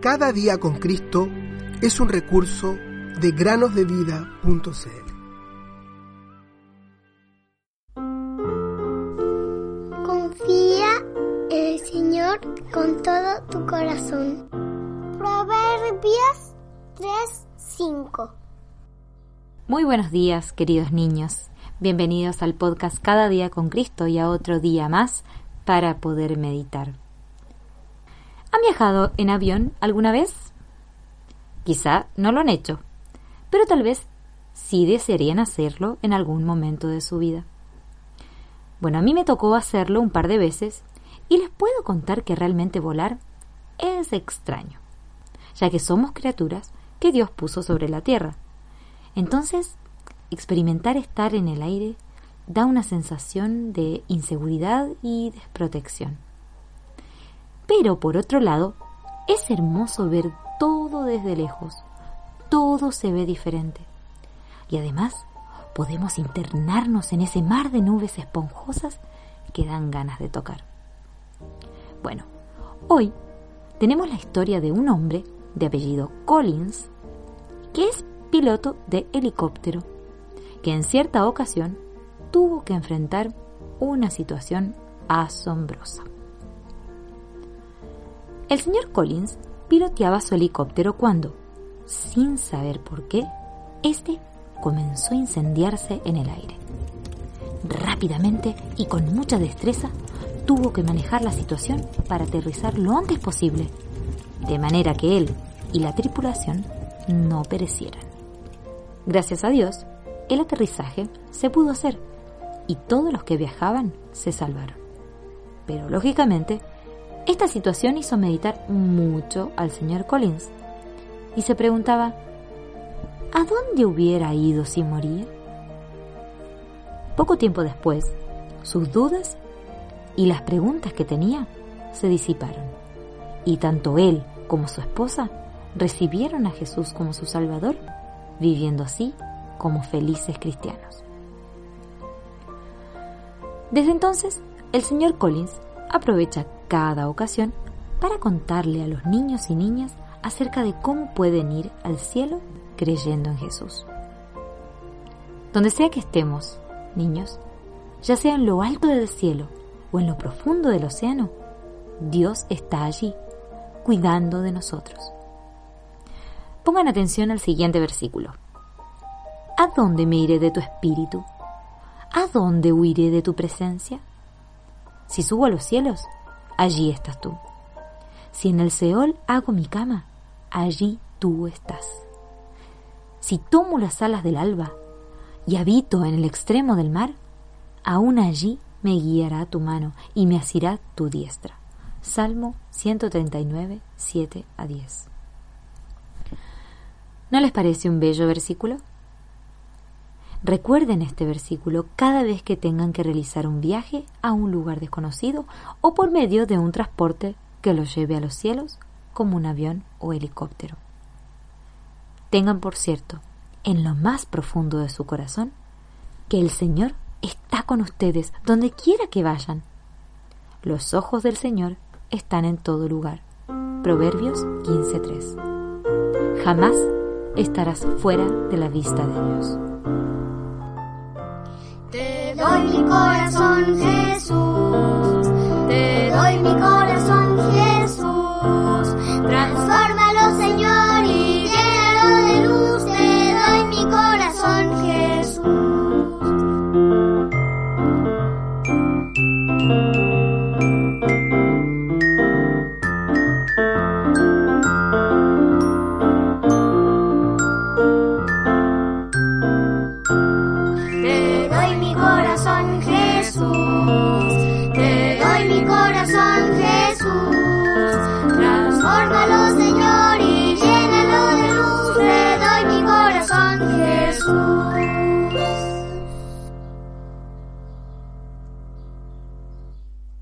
Cada día con Cristo es un recurso de granosdevida.cl. Confía en el Señor con todo tu corazón. Proverbios 3:5 Muy buenos días, queridos niños. Bienvenidos al podcast Cada día con Cristo y a otro día más para poder meditar. ¿Han viajado en avión alguna vez? Quizá no lo han hecho, pero tal vez sí desearían hacerlo en algún momento de su vida. Bueno, a mí me tocó hacerlo un par de veces y les puedo contar que realmente volar es extraño, ya que somos criaturas que Dios puso sobre la tierra. Entonces, experimentar estar en el aire da una sensación de inseguridad y desprotección. Pero por otro lado, es hermoso ver todo desde lejos. Todo se ve diferente. Y además, podemos internarnos en ese mar de nubes esponjosas que dan ganas de tocar. Bueno, hoy tenemos la historia de un hombre de apellido Collins que es piloto de helicóptero que en cierta ocasión tuvo que enfrentar una situación asombrosa. El señor Collins piloteaba su helicóptero cuando, sin saber por qué, este comenzó a incendiarse en el aire. Rápidamente y con mucha destreza, tuvo que manejar la situación para aterrizar lo antes posible, de manera que él y la tripulación no perecieran. Gracias a Dios, el aterrizaje se pudo hacer y todos los que viajaban se salvaron. Pero lógicamente, esta situación hizo meditar mucho al señor Collins y se preguntaba, ¿a dónde hubiera ido si moría? Poco tiempo después, sus dudas y las preguntas que tenía se disiparon, y tanto él como su esposa recibieron a Jesús como su Salvador, viviendo así como felices cristianos. Desde entonces, el señor Collins aprovecha cada ocasión para contarle a los niños y niñas acerca de cómo pueden ir al cielo creyendo en Jesús. Donde sea que estemos, niños, ya sea en lo alto del cielo o en lo profundo del océano, Dios está allí, cuidando de nosotros. Pongan atención al siguiente versículo. ¿A dónde me iré de tu espíritu? ¿A dónde huiré de tu presencia? Si subo a los cielos, allí estás tú. Si en el Seol hago mi cama, allí tú estás. Si tomo las alas del alba y habito en el extremo del mar, aún allí me guiará tu mano y me asirá tu diestra. Salmo 139, 7 a 10. ¿No les parece un bello versículo? Recuerden este versículo cada vez que tengan que realizar un viaje a un lugar desconocido o por medio de un transporte que los lleve a los cielos, como un avión o helicóptero. Tengan por cierto, en lo más profundo de su corazón, que el Señor está con ustedes donde quiera que vayan. Los ojos del Señor están en todo lugar. Proverbios 15:3. Jamás estarás fuera de la vista de Dios doy mi corazón. hoy mi corazón.